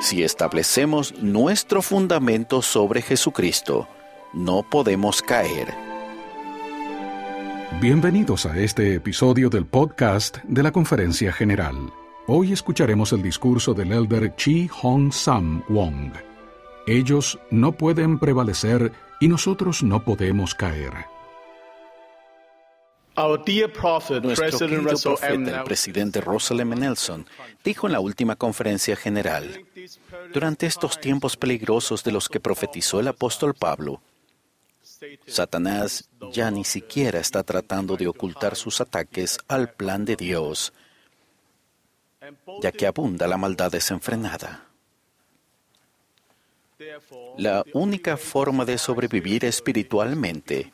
Si establecemos nuestro fundamento sobre Jesucristo, no podemos caer. Bienvenidos a este episodio del podcast de la Conferencia General. Hoy escucharemos el discurso del elder Chi Hong Sam Wong. Ellos no pueden prevalecer y nosotros no podemos caer. Nuestro querido profeta, el presidente Russell M. Nelson, dijo en la última conferencia general, durante estos tiempos peligrosos de los que profetizó el apóstol Pablo, Satanás ya ni siquiera está tratando de ocultar sus ataques al plan de Dios, ya que abunda la maldad desenfrenada. La única forma de sobrevivir espiritualmente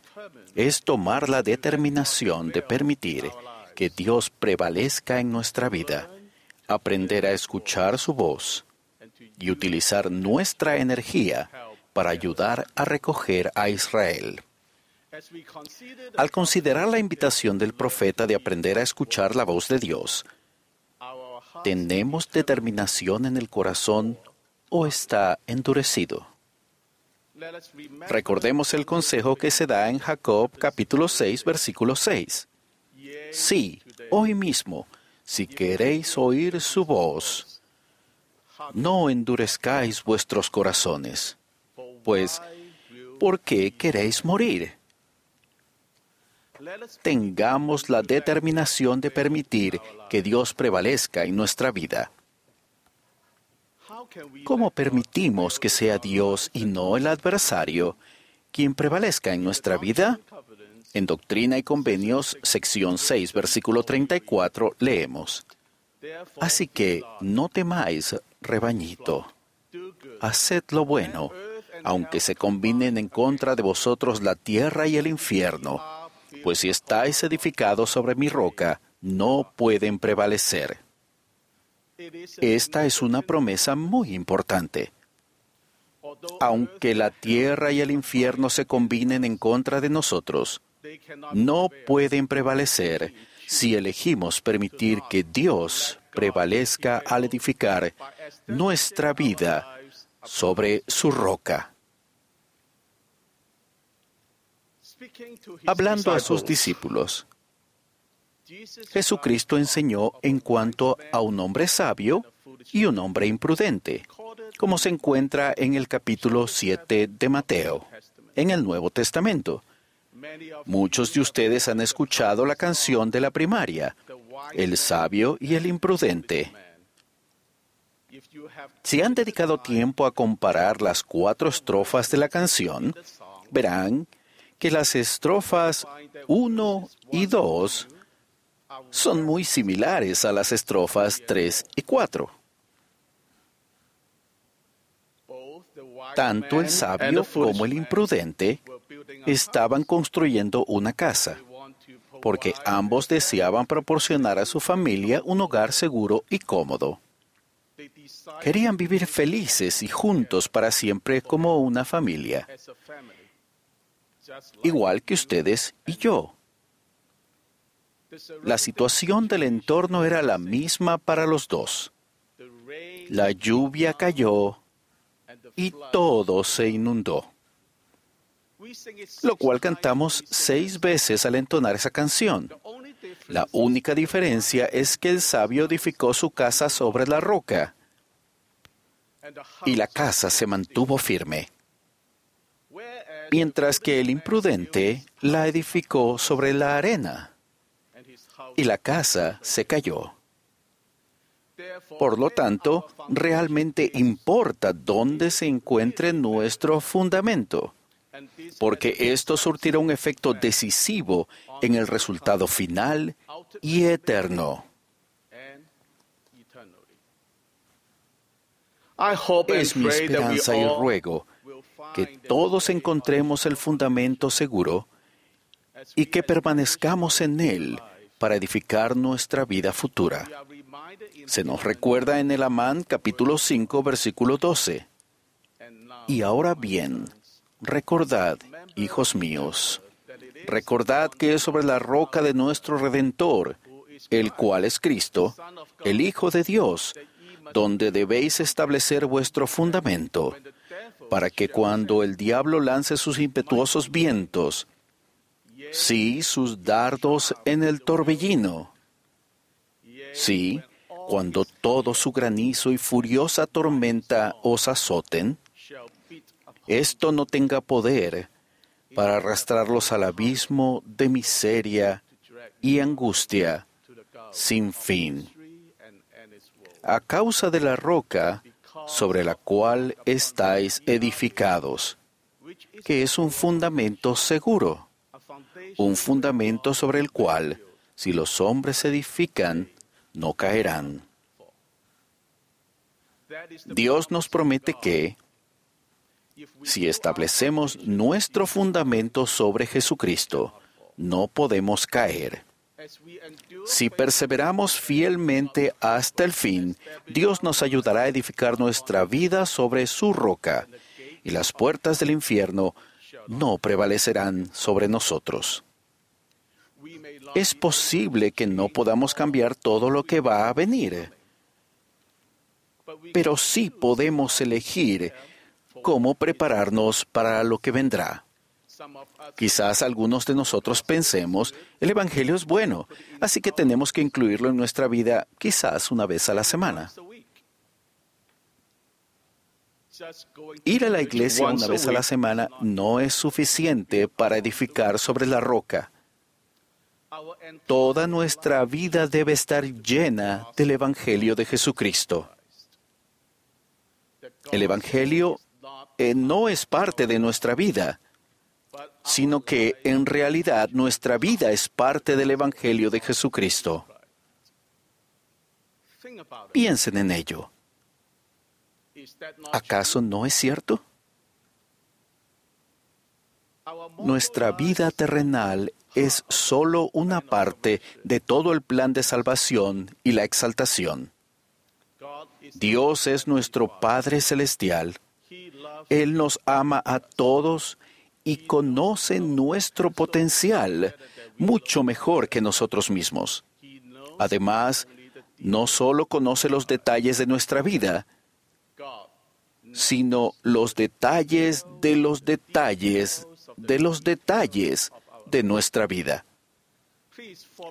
es tomar la determinación de permitir que Dios prevalezca en nuestra vida, aprender a escuchar su voz y utilizar nuestra energía para ayudar a recoger a Israel. Al considerar la invitación del profeta de aprender a escuchar la voz de Dios, ¿tenemos determinación en el corazón o está endurecido? Recordemos el consejo que se da en Jacob capítulo 6 versículo 6. Sí, hoy mismo, si queréis oír su voz, no endurezcáis vuestros corazones, pues, ¿por qué queréis morir? Tengamos la determinación de permitir que Dios prevalezca en nuestra vida. ¿Cómo permitimos que sea Dios y no el adversario quien prevalezca en nuestra vida? En Doctrina y Convenios, sección 6, versículo 34, leemos. Así que no temáis, rebañito. Haced lo bueno, aunque se combinen en contra de vosotros la tierra y el infierno, pues si estáis edificados sobre mi roca, no pueden prevalecer. Esta es una promesa muy importante. Aunque la tierra y el infierno se combinen en contra de nosotros, no pueden prevalecer si elegimos permitir que Dios prevalezca al edificar nuestra vida sobre su roca. Hablando a sus discípulos, Jesucristo enseñó en cuanto a un hombre sabio y un hombre imprudente, como se encuentra en el capítulo 7 de Mateo, en el Nuevo Testamento. Muchos de ustedes han escuchado la canción de la primaria, El sabio y el imprudente. Si han dedicado tiempo a comparar las cuatro estrofas de la canción, verán que las estrofas 1 y 2 son muy similares a las estrofas 3 y 4. Tanto el sabio como el imprudente estaban construyendo una casa, porque ambos deseaban proporcionar a su familia un hogar seguro y cómodo. Querían vivir felices y juntos para siempre como una familia, igual que ustedes y yo. La situación del entorno era la misma para los dos. La lluvia cayó y todo se inundó. Lo cual cantamos seis veces al entonar esa canción. La única diferencia es que el sabio edificó su casa sobre la roca y la casa se mantuvo firme, mientras que el imprudente la edificó sobre la arena y la casa se cayó. Por lo tanto, realmente importa dónde se encuentre nuestro fundamento, porque esto surtirá un efecto decisivo en el resultado final y eterno. Es mi esperanza y ruego que todos encontremos el fundamento seguro y que permanezcamos en él para edificar nuestra vida futura. Se nos recuerda en el Amán capítulo 5 versículo 12. Y ahora bien, recordad, hijos míos, recordad que es sobre la roca de nuestro Redentor, el cual es Cristo, el Hijo de Dios, donde debéis establecer vuestro fundamento, para que cuando el diablo lance sus impetuosos vientos, sí, sus dardos en el torbellino, sí, cuando todo su granizo y furiosa tormenta os azoten, esto no tenga poder para arrastrarlos al abismo de miseria y angustia sin fin. A causa de la roca sobre la cual estáis edificados, que es un fundamento seguro, un fundamento sobre el cual, si los hombres edifican, no caerán. Dios nos promete que, si establecemos nuestro fundamento sobre Jesucristo, no podemos caer. Si perseveramos fielmente hasta el fin, Dios nos ayudará a edificar nuestra vida sobre su roca, y las puertas del infierno no prevalecerán sobre nosotros. Es posible que no podamos cambiar todo lo que va a venir, pero sí podemos elegir cómo prepararnos para lo que vendrá. Quizás algunos de nosotros pensemos, el Evangelio es bueno, así que tenemos que incluirlo en nuestra vida quizás una vez a la semana. Ir a la iglesia una vez a la semana no es suficiente para edificar sobre la roca. Toda nuestra vida debe estar llena del Evangelio de Jesucristo. El Evangelio eh, no es parte de nuestra vida, sino que en realidad nuestra vida es parte del Evangelio de Jesucristo. Piensen en ello. ¿Acaso no es cierto? Nuestra vida terrenal es solo una parte de todo el plan de salvación y la exaltación. Dios es nuestro Padre Celestial. Él nos ama a todos y conoce nuestro potencial mucho mejor que nosotros mismos. Además, no solo conoce los detalles de nuestra vida, sino los detalles de los detalles de los detalles de nuestra vida.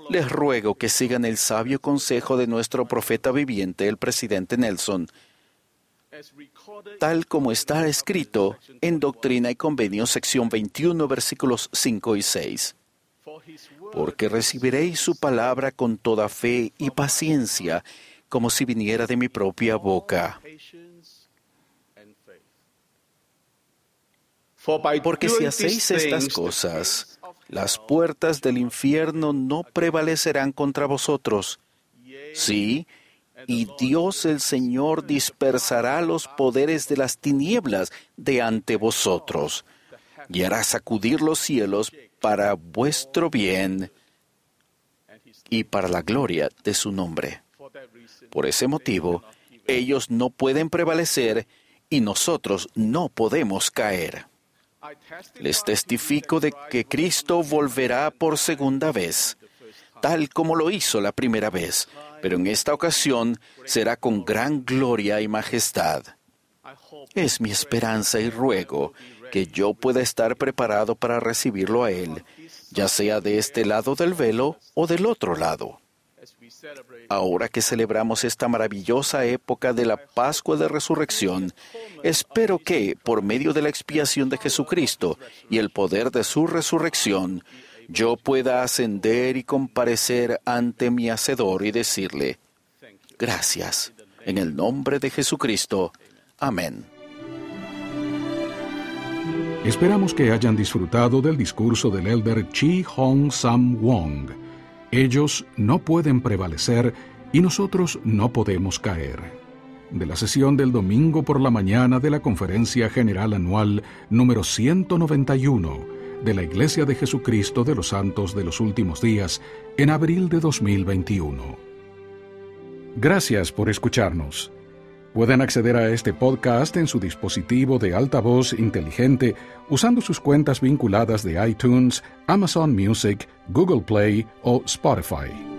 Les ruego que sigan el sabio consejo de nuestro profeta viviente, el presidente Nelson, tal como está escrito en Doctrina y Convenio, sección 21, versículos 5 y 6. Porque recibiréis su palabra con toda fe y paciencia, como si viniera de mi propia boca. Porque si hacéis estas cosas, las puertas del infierno no prevalecerán contra vosotros. Sí, y Dios el Señor dispersará los poderes de las tinieblas de ante vosotros, y hará sacudir los cielos para vuestro bien y para la gloria de su nombre. Por ese motivo, ellos no pueden prevalecer y nosotros no podemos caer. Les testifico de que Cristo volverá por segunda vez, tal como lo hizo la primera vez, pero en esta ocasión será con gran gloria y majestad. Es mi esperanza y ruego que yo pueda estar preparado para recibirlo a Él, ya sea de este lado del velo o del otro lado. Ahora que celebramos esta maravillosa época de la Pascua de Resurrección, espero que, por medio de la expiación de Jesucristo y el poder de su resurrección, yo pueda ascender y comparecer ante mi Hacedor y decirle, gracias, en el nombre de Jesucristo. Amén. Esperamos que hayan disfrutado del discurso del elder Chi Hong Sam Wong. Ellos no pueden prevalecer y nosotros no podemos caer. De la sesión del domingo por la mañana de la Conferencia General Anual número 191 de la Iglesia de Jesucristo de los Santos de los Últimos Días en abril de 2021. Gracias por escucharnos. Pueden acceder a este podcast en su dispositivo de altavoz inteligente usando sus cuentas vinculadas de iTunes, Amazon Music, Google Play o Spotify.